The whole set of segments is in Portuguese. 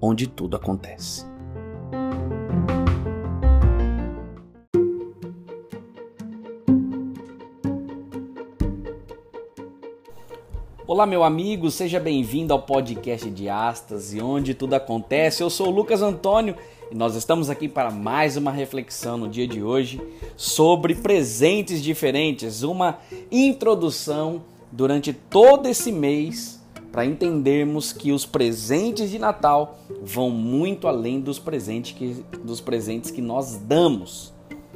onde tudo acontece. Olá, meu amigo, seja bem-vindo ao podcast de Astas onde tudo acontece. Eu sou o Lucas Antônio e nós estamos aqui para mais uma reflexão no dia de hoje sobre presentes diferentes, uma introdução durante todo esse mês para entendermos que os presentes de Natal vão muito além dos presentes que, dos presentes que nós damos,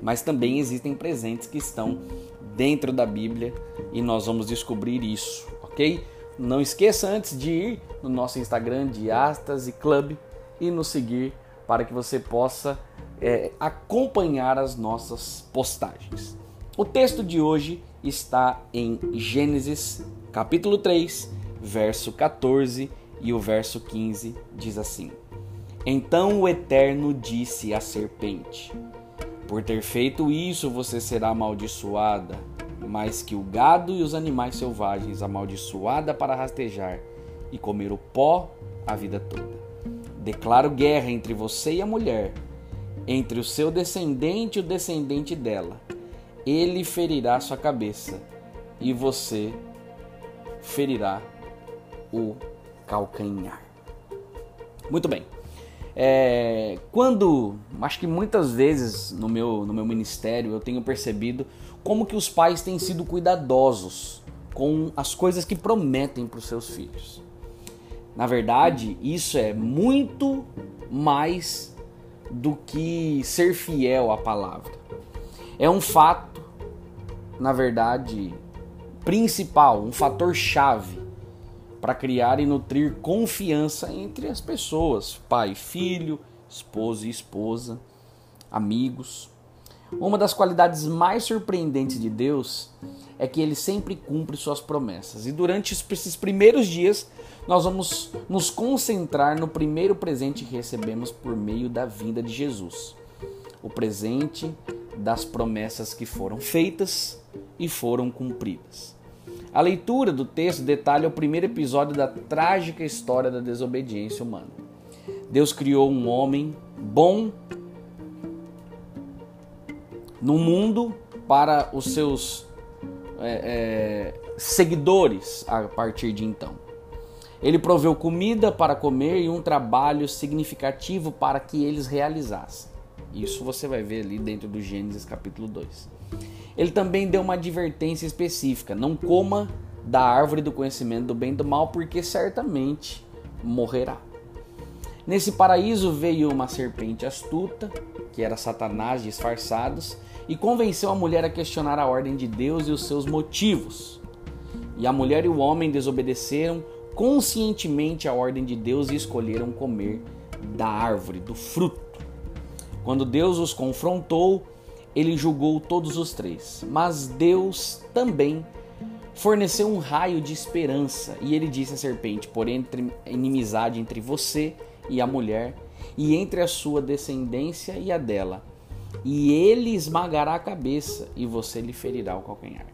mas também existem presentes que estão dentro da Bíblia e nós vamos descobrir isso ok? Não esqueça antes de ir no nosso Instagram de Astas e Club e nos seguir para que você possa é, acompanhar as nossas postagens. O texto de hoje está em Gênesis capítulo 3, verso 14 e o verso 15 diz assim: Então o Eterno disse à serpente: Por ter feito isso, você será amaldiçoada mais que o gado e os animais selvagens, amaldiçoada para rastejar e comer o pó a vida toda. Declaro guerra entre você e a mulher, entre o seu descendente e o descendente dela. Ele ferirá sua cabeça e você ferirá o calcanhar. Muito bem. É, quando, acho que muitas vezes no meu, no meu ministério eu tenho percebido como que os pais têm sido cuidadosos com as coisas que prometem para os seus filhos. Na verdade, isso é muito mais do que ser fiel à palavra. É um fato, na verdade, principal, um fator chave para criar e nutrir confiança entre as pessoas, pai, filho, esposo e esposa, amigos. Uma das qualidades mais surpreendentes de Deus é que ele sempre cumpre suas promessas. E durante esses primeiros dias, nós vamos nos concentrar no primeiro presente que recebemos por meio da vinda de Jesus. O presente das promessas que foram feitas e foram cumpridas. A leitura do texto detalha o primeiro episódio da trágica história da desobediência humana. Deus criou um homem bom no mundo para os seus é, é, seguidores a partir de então. Ele proveu comida para comer e um trabalho significativo para que eles realizassem. Isso você vai ver ali dentro do Gênesis capítulo 2. Ele também deu uma advertência específica: não coma da árvore do conhecimento do bem e do mal, porque certamente morrerá. Nesse paraíso veio uma serpente astuta, que era Satanás disfarçados, e convenceu a mulher a questionar a ordem de Deus e os seus motivos. E a mulher e o homem desobedeceram conscientemente a ordem de Deus e escolheram comer da árvore, do fruto. Quando Deus os confrontou, ele julgou todos os três. Mas Deus também forneceu um raio de esperança. E ele disse à serpente: Por entre inimizade entre você e a mulher, e entre a sua descendência e a dela e ele esmagará a cabeça e você lhe ferirá o calcanhar.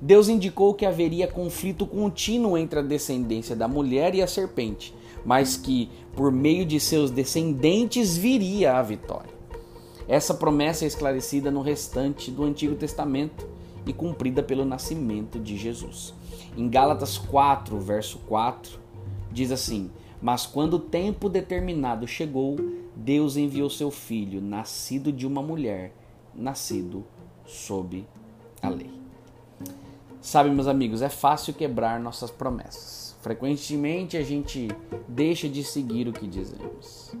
Deus indicou que haveria conflito contínuo entre a descendência da mulher e a serpente, mas que por meio de seus descendentes viria a vitória. Essa promessa é esclarecida no restante do Antigo Testamento e cumprida pelo nascimento de Jesus. Em Gálatas 4, verso 4, diz assim: Mas quando o tempo determinado chegou, Deus enviou seu filho, nascido de uma mulher, nascido sob a lei. Sabe, meus amigos, é fácil quebrar nossas promessas. Frequentemente a gente deixa de seguir o que dizemos.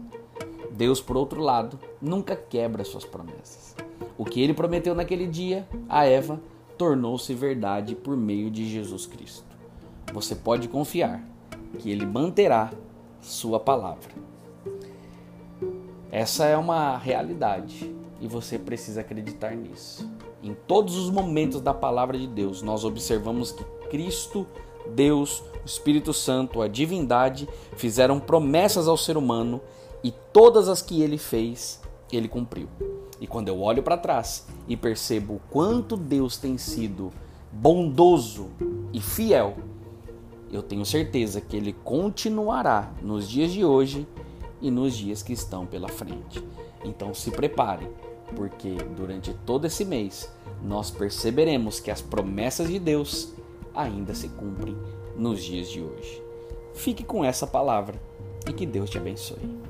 Deus, por outro lado, nunca quebra suas promessas. O que ele prometeu naquele dia a Eva tornou-se verdade por meio de Jesus Cristo. Você pode confiar que ele manterá sua palavra. Essa é uma realidade e você precisa acreditar nisso. Em todos os momentos da palavra de Deus, nós observamos que Cristo, Deus, o Espírito Santo, a divindade fizeram promessas ao ser humano e todas as que ele fez, ele cumpriu. E quando eu olho para trás e percebo o quanto Deus tem sido bondoso e fiel, eu tenho certeza que ele continuará nos dias de hoje e nos dias que estão pela frente. Então se prepare, porque durante todo esse mês nós perceberemos que as promessas de Deus ainda se cumprem nos dias de hoje. Fique com essa palavra e que Deus te abençoe.